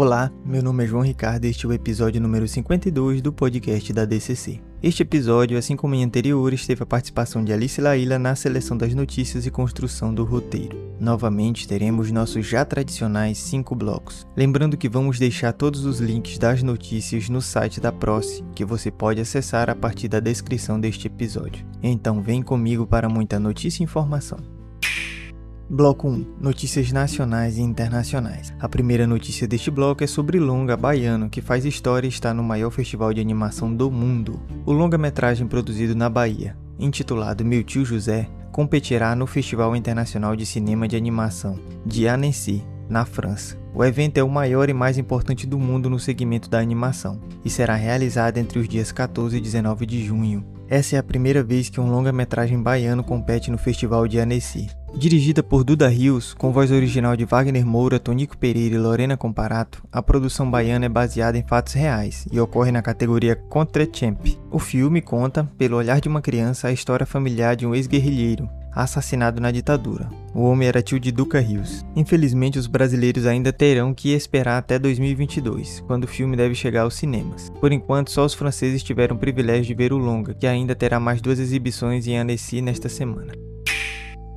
Olá, meu nome é João Ricardo e este é o episódio número 52 do podcast da DCC. Este episódio, assim como em anteriores, teve a participação de Alice Laila na seleção das notícias e construção do roteiro. Novamente, teremos nossos já tradicionais 5 blocos. Lembrando que vamos deixar todos os links das notícias no site da Proce, que você pode acessar a partir da descrição deste episódio. Então vem comigo para muita notícia e informação. Bloco 1 Notícias nacionais e internacionais. A primeira notícia deste bloco é sobre Longa Baiano, que faz história e está no maior festival de animação do mundo. O longa-metragem produzido na Bahia, intitulado Meu Tio José, competirá no Festival Internacional de Cinema de Animação de Annecy, na França. O evento é o maior e mais importante do mundo no segmento da animação e será realizado entre os dias 14 e 19 de junho. Essa é a primeira vez que um longa-metragem baiano compete no Festival de Annecy. Dirigida por Duda Rios, com voz original de Wagner Moura, Tonico Pereira e Lorena Comparato, a produção baiana é baseada em fatos reais e ocorre na categoria Contre-Champ. O filme conta, pelo olhar de uma criança, a história familiar de um ex-guerrilheiro, assassinado na ditadura. O homem era tio de Duca Rios. Infelizmente, os brasileiros ainda terão que esperar até 2022, quando o filme deve chegar aos cinemas. Por enquanto, só os franceses tiveram o privilégio de ver o longa, que ainda terá mais duas exibições em Annecy nesta semana.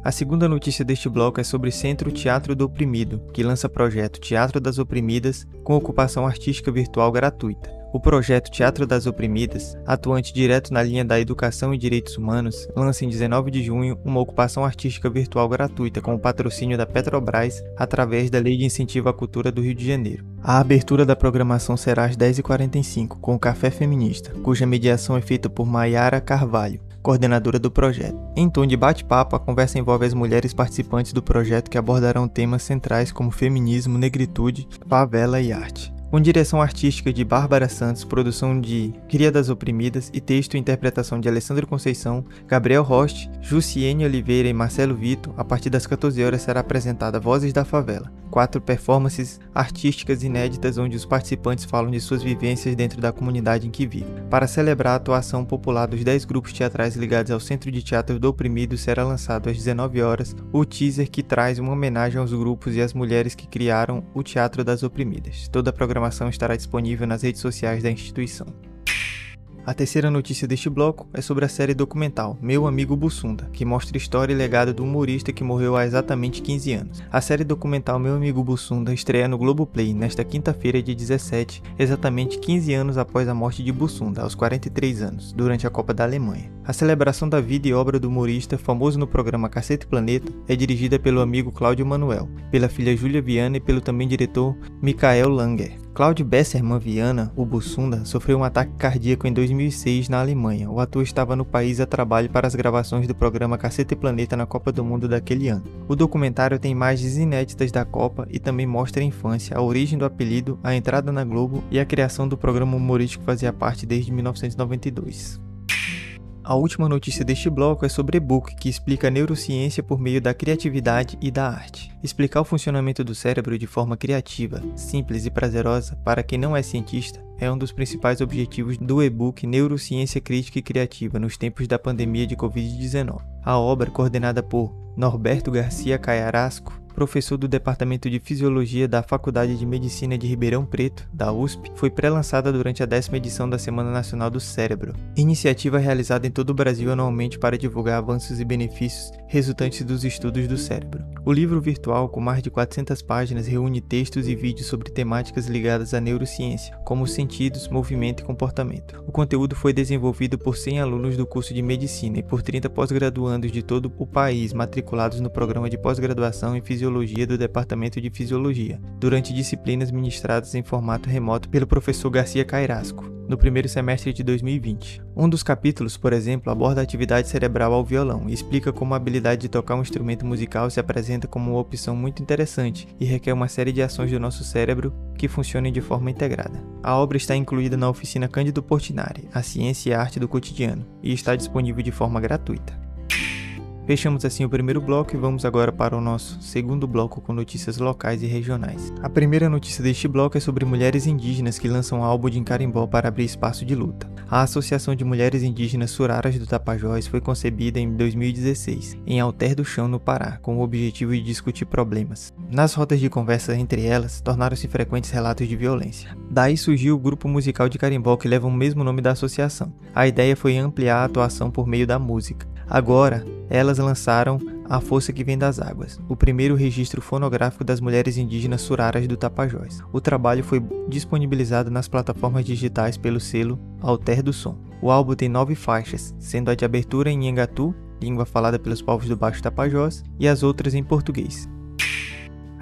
A segunda notícia deste bloco é sobre Centro Teatro do Oprimido, que lança projeto Teatro das Oprimidas com ocupação artística virtual gratuita. O projeto Teatro das Oprimidas, atuante direto na linha da educação e direitos humanos, lança em 19 de junho uma ocupação artística virtual gratuita com o patrocínio da Petrobras através da Lei de Incentivo à Cultura do Rio de Janeiro. A abertura da programação será às 10h45 com o Café Feminista, cuja mediação é feita por Maiara Carvalho, coordenadora do projeto. Em tom de bate-papo, a conversa envolve as mulheres participantes do projeto que abordarão temas centrais como feminismo, negritude, favela e arte com direção artística de Bárbara Santos, produção de Cria das Oprimidas e texto e interpretação de Alessandro Conceição, Gabriel Rost, Jussiene Oliveira e Marcelo Vito, a partir das 14 horas será apresentada Vozes da Favela, quatro performances artísticas inéditas onde os participantes falam de suas vivências dentro da comunidade em que vivem. Para celebrar a atuação popular dos 10 grupos teatrais ligados ao Centro de Teatro do Oprimido, será lançado às 19 horas o teaser que traz uma homenagem aos grupos e às mulheres que criaram o Teatro das Oprimidas. Toda a programação informação estará disponível nas redes sociais da instituição. A terceira notícia deste bloco é sobre a série documental Meu Amigo Bussunda, que mostra a história e legado do humorista que morreu há exatamente 15 anos. A série documental Meu Amigo Bussunda estreia no Globoplay nesta quinta-feira, de 17, exatamente 15 anos após a morte de Bussunda, aos 43 anos, durante a Copa da Alemanha. A celebração da vida e obra do humorista, famoso no programa Cacete Planeta, é dirigida pelo amigo Cláudio Manuel, pela filha Júlia Viana e pelo também diretor Michael Langer. Claude Besserman Viana, o Bussunda, sofreu um ataque cardíaco em 2006 na Alemanha. O ator estava no país a trabalho para as gravações do programa Cacete Planeta na Copa do Mundo daquele ano. O documentário tem imagens inéditas da Copa e também mostra a infância, a origem do apelido, a entrada na Globo e a criação do programa humorístico que fazia parte desde 1992. A última notícia deste bloco é sobre e-book, que explica a neurociência por meio da criatividade e da arte. Explicar o funcionamento do cérebro de forma criativa, simples e prazerosa para quem não é cientista é um dos principais objetivos do e-book Neurociência Crítica e Criativa nos tempos da pandemia de Covid-19. A obra, coordenada por Norberto Garcia Caiarasco, professor do Departamento de Fisiologia da Faculdade de Medicina de Ribeirão Preto, da USP, foi pré-lançada durante a décima edição da Semana Nacional do Cérebro, iniciativa realizada em todo o Brasil anualmente para divulgar avanços e benefícios resultantes dos estudos do cérebro. O livro virtual, com mais de 400 páginas, reúne textos e vídeos sobre temáticas ligadas à neurociência, como sentidos, movimento e comportamento. O conteúdo foi desenvolvido por 100 alunos do curso de medicina e por 30 pós-graduandos de todo o país matriculados no programa de pós-graduação em fisiologia do Departamento de Fisiologia, durante disciplinas ministradas em formato remoto pelo professor Garcia Cairasco, no primeiro semestre de 2020. Um dos capítulos, por exemplo, aborda a atividade cerebral ao violão e explica como a habilidade de tocar um instrumento musical se apresenta como uma opção muito interessante e requer uma série de ações do nosso cérebro que funcionem de forma integrada. A obra está incluída na oficina Cândido Portinari, A Ciência e a Arte do Cotidiano, e está disponível de forma gratuita. Fechamos assim o primeiro bloco e vamos agora para o nosso segundo bloco com notícias locais e regionais. A primeira notícia deste bloco é sobre mulheres indígenas que lançam álbum de Carimbó para abrir espaço de luta. A Associação de Mulheres Indígenas Suraras do Tapajós foi concebida em 2016, em Alter do Chão, no Pará, com o objetivo de discutir problemas. Nas rotas de conversa entre elas, tornaram-se frequentes relatos de violência. Daí surgiu o grupo musical de carimbó que leva o mesmo nome da associação. A ideia foi ampliar a atuação por meio da música. Agora, elas lançaram A Força que Vem das Águas, o primeiro registro fonográfico das mulheres indígenas suraras do Tapajós. O trabalho foi disponibilizado nas plataformas digitais pelo selo Alter do Som. O álbum tem nove faixas, sendo a de abertura em Nhangatu, língua falada pelos povos do Baixo Tapajós, e as outras em português.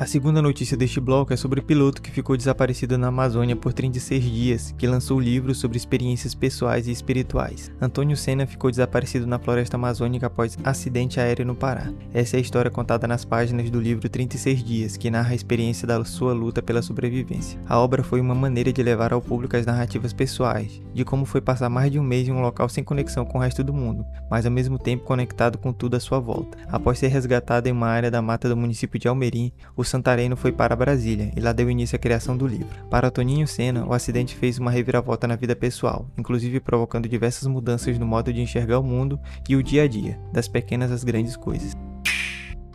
A segunda notícia deste bloco é sobre o piloto que ficou desaparecido na Amazônia por 36 dias, que lançou o livro sobre experiências pessoais e espirituais. Antônio Senna ficou desaparecido na floresta amazônica após acidente aéreo no Pará. Essa é a história contada nas páginas do livro 36 Dias, que narra a experiência da sua luta pela sobrevivência. A obra foi uma maneira de levar ao público as narrativas pessoais, de como foi passar mais de um mês em um local sem conexão com o resto do mundo, mas ao mesmo tempo conectado com tudo à sua volta. Após ser resgatado em uma área da mata do município de Almerim, o Santareno foi para Brasília e lá deu início à criação do livro. Para Toninho Senna, o acidente fez uma reviravolta na vida pessoal, inclusive provocando diversas mudanças no modo de enxergar o mundo e o dia a dia, das pequenas às grandes coisas.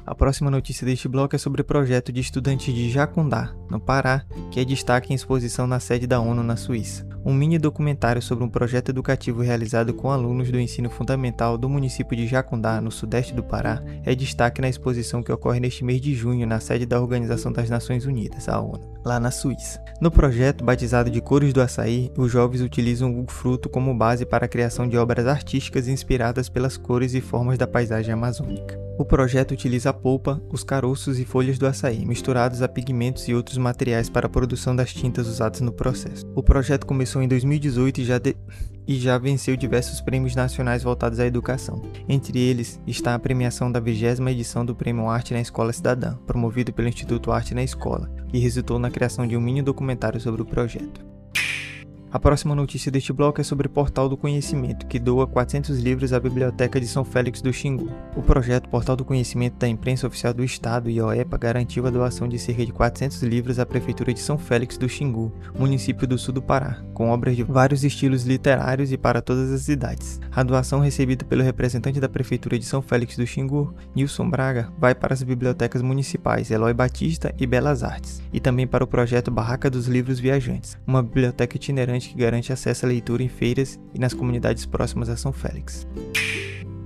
A próxima notícia deste bloco é sobre o projeto de estudantes de Jacundá, no Pará, que é destaque em exposição na sede da ONU na Suíça. Um mini documentário sobre um projeto educativo realizado com alunos do ensino fundamental do município de Jacundá, no sudeste do Pará, é destaque na exposição que ocorre neste mês de junho na sede da Organização das Nações Unidas, a ONU, lá na Suíça. No projeto, batizado de Cores do Açaí, os jovens utilizam o fruto como base para a criação de obras artísticas inspiradas pelas cores e formas da paisagem amazônica. O projeto utiliza a polpa, os caroços e folhas do açaí, misturados a pigmentos e outros materiais para a produção das tintas usadas no processo. O projeto começou em 2018 e já, de... e já venceu diversos prêmios nacionais voltados à educação. Entre eles está a premiação da 20 edição do Prêmio Arte na Escola Cidadã, promovido pelo Instituto Arte na Escola, que resultou na criação de um mini documentário sobre o projeto. A próxima notícia deste bloco é sobre o Portal do Conhecimento, que doa 400 livros à Biblioteca de São Félix do Xingu. O projeto Portal do Conhecimento da Imprensa Oficial do Estado e OEPA garantiu a doação de cerca de 400 livros à Prefeitura de São Félix do Xingu, município do sul do Pará, com obras de vários estilos literários e para todas as idades. A doação recebida pelo representante da Prefeitura de São Félix do Xingu, Nilson Braga, vai para as bibliotecas municipais Eloy Batista e Belas Artes, e também para o projeto Barraca dos Livros Viajantes, uma biblioteca itinerante que garante acesso à leitura em feiras e nas comunidades próximas a São Félix.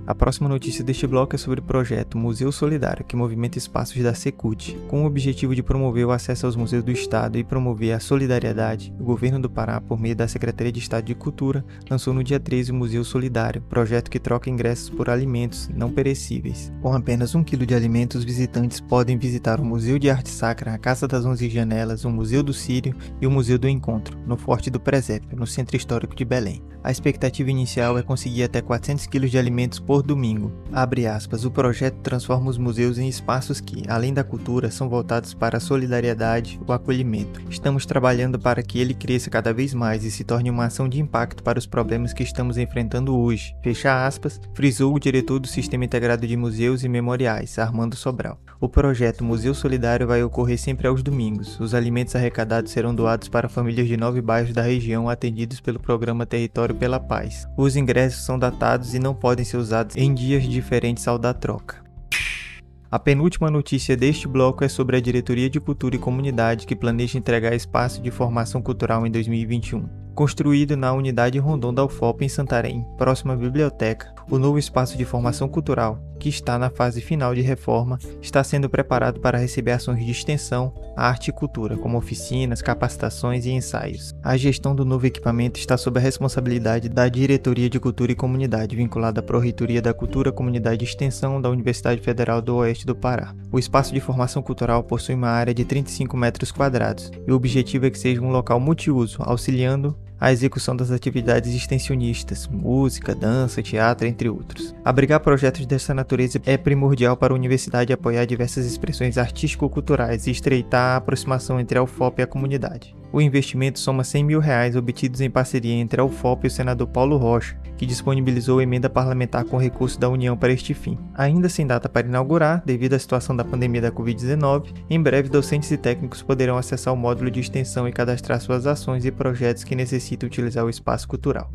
A próxima notícia deste bloco é sobre o projeto Museu Solidário, que movimenta espaços da Secult. Com o objetivo de promover o acesso aos museus do Estado e promover a solidariedade, o governo do Pará, por meio da Secretaria de Estado de Cultura, lançou no dia 13 o Museu Solidário, projeto que troca ingressos por alimentos não perecíveis. Com apenas um quilo de alimentos, os visitantes podem visitar o Museu de Arte Sacra, a Casa das Onze Janelas, o Museu do Sírio e o Museu do Encontro, no Forte do Presépio, no Centro Histórico de Belém. A expectativa inicial é conseguir até 400 quilos de alimentos por domingo. Aspas, o projeto transforma os museus em espaços que, além da cultura, são voltados para a solidariedade, o acolhimento. Estamos trabalhando para que ele cresça cada vez mais e se torne uma ação de impacto para os problemas que estamos enfrentando hoje. Fecha aspas, frisou o diretor do Sistema Integrado de Museus e Memoriais, Armando Sobral. O projeto Museu Solidário vai ocorrer sempre aos domingos. Os alimentos arrecadados serão doados para famílias de nove bairros da região atendidos pelo programa Território pela Paz. Os ingressos são datados e não podem ser usados em dias diferentes ao da troca. A penúltima notícia deste bloco é sobre a Diretoria de Cultura e Comunidade que planeja entregar espaço de formação cultural em 2021. Construído na unidade Rondon da UFOP em Santarém, próxima à biblioteca, o novo espaço de formação cultural, que está na fase final de reforma, está sendo preparado para receber ações de extensão, arte e cultura, como oficinas, capacitações e ensaios. A gestão do novo equipamento está sob a responsabilidade da Diretoria de Cultura e Comunidade, vinculada à Pró-Reitoria da Cultura, Comunidade e Extensão da Universidade Federal do Oeste do Pará. O espaço de formação cultural possui uma área de 35 metros quadrados, e o objetivo é que seja um local multiuso, auxiliando a execução das atividades extensionistas, música, dança, teatro, entre outros. Abrigar projetos dessa natureza é primordial para a universidade apoiar diversas expressões artístico-culturais e estreitar a aproximação entre a UFOP e a comunidade. O investimento soma 100 mil reais obtidos em parceria entre a UFOP e o senador Paulo Rocha, que disponibilizou emenda parlamentar com recurso da União para este fim. Ainda sem data para inaugurar, devido à situação da pandemia da Covid-19, em breve docentes e técnicos poderão acessar o módulo de extensão e cadastrar suas ações e projetos que necessitam utilizar o espaço cultural.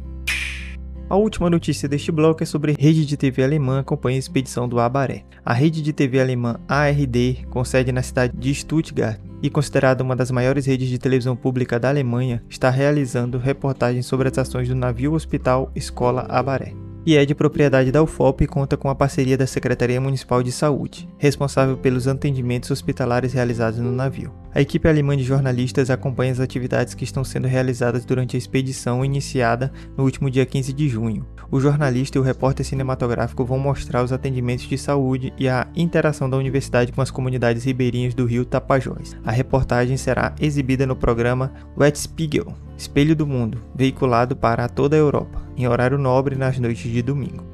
A última notícia deste bloco é sobre a rede de TV alemã acompanha a expedição do Abaré. A rede de TV alemã ARD, com sede na cidade de Stuttgart e considerada uma das maiores redes de televisão pública da Alemanha, está realizando reportagens sobre as ações do navio hospital Escola Abaré e é de propriedade da UFOP e conta com a parceria da Secretaria Municipal de Saúde, responsável pelos atendimentos hospitalares realizados no navio. A equipe alemã de jornalistas acompanha as atividades que estão sendo realizadas durante a expedição iniciada no último dia 15 de junho. O jornalista e o repórter cinematográfico vão mostrar os atendimentos de saúde e a interação da universidade com as comunidades ribeirinhas do rio Tapajós. A reportagem será exibida no programa Wet Spiegel, Espelho do Mundo, veiculado para toda a Europa em horário nobre nas noites de domingo.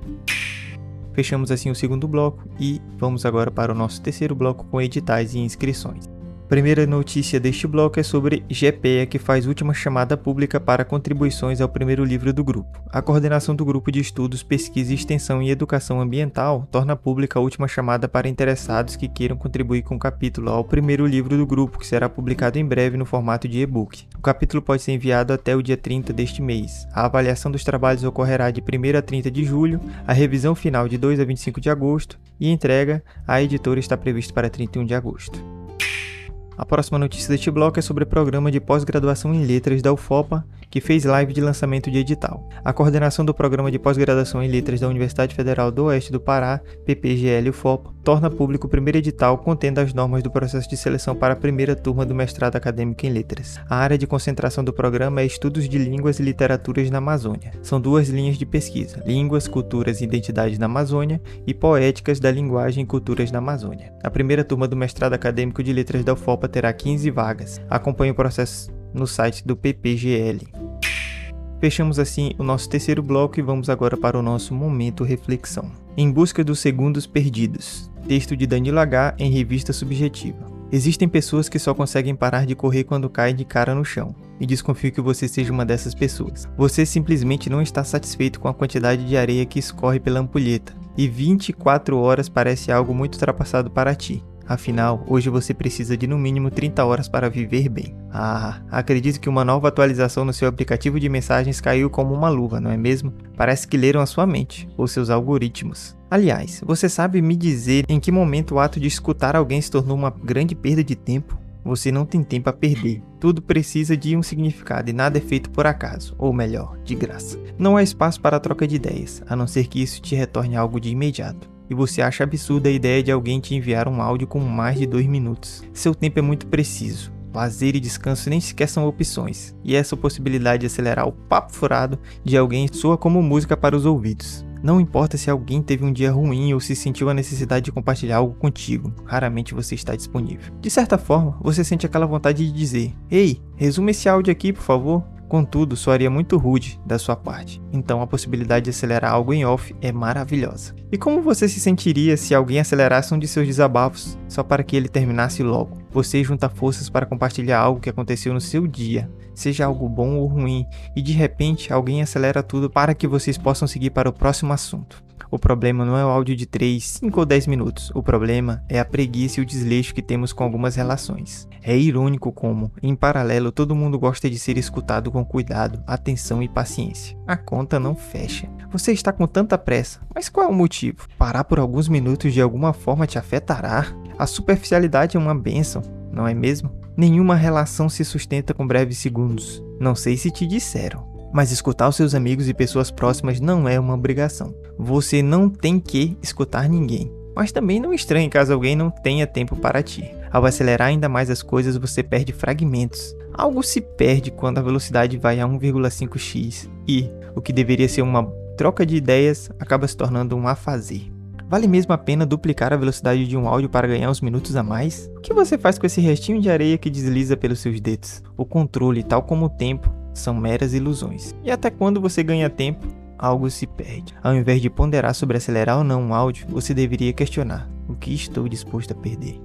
Fechamos assim o segundo bloco e vamos agora para o nosso terceiro bloco com editais e inscrições primeira notícia deste bloco é sobre GPEA, que faz última chamada pública para contribuições ao primeiro livro do grupo. A coordenação do Grupo de Estudos, Pesquisa, Extensão e Educação Ambiental torna pública a última chamada para interessados que queiram contribuir com o capítulo ao primeiro livro do grupo, que será publicado em breve no formato de e-book. O capítulo pode ser enviado até o dia 30 deste mês. A avaliação dos trabalhos ocorrerá de 1 a 30 de julho, a revisão final de 2 a 25 de agosto e entrega à editora está prevista para 31 de agosto. A próxima notícia deste bloco é sobre o programa de pós-graduação em letras da UFOPA que fez live de lançamento de edital. A coordenação do Programa de Pós-Graduação em Letras da Universidade Federal do Oeste do Pará, PPGL UFOP, torna público o primeiro edital contendo as normas do processo de seleção para a primeira turma do mestrado acadêmico em letras. A área de concentração do programa é Estudos de Línguas e Literaturas na Amazônia. São duas linhas de pesquisa: Línguas, Culturas e Identidades na Amazônia e Poéticas da Linguagem e Culturas na Amazônia. A primeira turma do mestrado acadêmico de letras da UFOPA terá 15 vagas. Acompanhe o processo no site do PPGL. Fechamos assim o nosso terceiro bloco e vamos agora para o nosso momento reflexão. Em busca dos segundos perdidos. Texto de Danilo H em revista subjetiva. Existem pessoas que só conseguem parar de correr quando caem de cara no chão. E desconfio que você seja uma dessas pessoas. Você simplesmente não está satisfeito com a quantidade de areia que escorre pela ampulheta. E 24 horas parece algo muito ultrapassado para ti. Afinal, hoje você precisa de no mínimo 30 horas para viver bem. Ah, acredito que uma nova atualização no seu aplicativo de mensagens caiu como uma luva, não é mesmo? Parece que leram a sua mente, ou seus algoritmos. Aliás, você sabe me dizer em que momento o ato de escutar alguém se tornou uma grande perda de tempo? Você não tem tempo a perder. Tudo precisa de um significado e nada é feito por acaso, ou melhor, de graça. Não há espaço para troca de ideias, a não ser que isso te retorne algo de imediato e você acha absurda a ideia de alguém te enviar um áudio com mais de dois minutos. Seu tempo é muito preciso. Lazer e descanso nem sequer são opções, e essa possibilidade de acelerar o papo furado de alguém soa como música para os ouvidos. Não importa se alguém teve um dia ruim ou se sentiu a necessidade de compartilhar algo contigo, raramente você está disponível. De certa forma, você sente aquela vontade de dizer: Ei, resume esse áudio aqui, por favor. Contudo, soaria muito rude da sua parte, então a possibilidade de acelerar algo em off é maravilhosa. E como você se sentiria se alguém acelerasse um de seus desabafos só para que ele terminasse logo? Você junta forças para compartilhar algo que aconteceu no seu dia, seja algo bom ou ruim, e de repente alguém acelera tudo para que vocês possam seguir para o próximo assunto. O problema não é o áudio de 3, 5 ou 10 minutos. O problema é a preguiça e o desleixo que temos com algumas relações. É irônico como, em paralelo, todo mundo gosta de ser escutado com cuidado, atenção e paciência. A conta não fecha. Você está com tanta pressa, mas qual é o motivo? Parar por alguns minutos de alguma forma te afetará? A superficialidade é uma benção, não é mesmo? Nenhuma relação se sustenta com breves segundos. Não sei se te disseram, mas escutar os seus amigos e pessoas próximas não é uma obrigação. Você não tem que escutar ninguém. Mas também não estranhe caso alguém não tenha tempo para ti. Ao acelerar ainda mais as coisas, você perde fragmentos. Algo se perde quando a velocidade vai a 1,5x e o que deveria ser uma troca de ideias acaba se tornando um afazer. Vale mesmo a pena duplicar a velocidade de um áudio para ganhar uns minutos a mais? O que você faz com esse restinho de areia que desliza pelos seus dedos? O controle, tal como o tempo, são meras ilusões. E até quando você ganha tempo, algo se perde. Ao invés de ponderar sobre acelerar ou não um áudio, você deveria questionar: o que estou disposto a perder?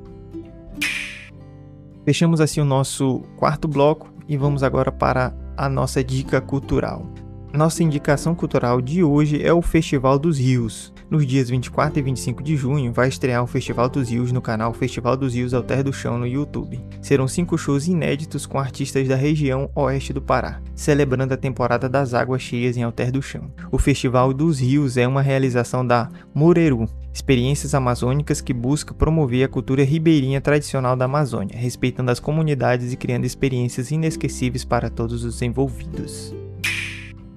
Fechamos assim o nosso quarto bloco e vamos agora para a nossa dica cultural. Nossa indicação cultural de hoje é o Festival dos Rios. Nos dias 24 e 25 de junho vai estrear o Festival dos Rios no canal Festival dos Rios Alter do Chão no YouTube. Serão cinco shows inéditos com artistas da região oeste do Pará, celebrando a temporada das águas cheias em Alter do Chão. O Festival dos Rios é uma realização da Mureru, experiências amazônicas que busca promover a cultura ribeirinha tradicional da Amazônia, respeitando as comunidades e criando experiências inesquecíveis para todos os envolvidos.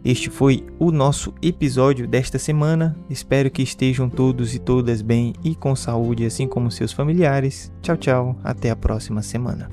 Este foi o nosso episódio desta semana. Espero que estejam todos e todas bem e com saúde, assim como seus familiares. Tchau, tchau. Até a próxima semana.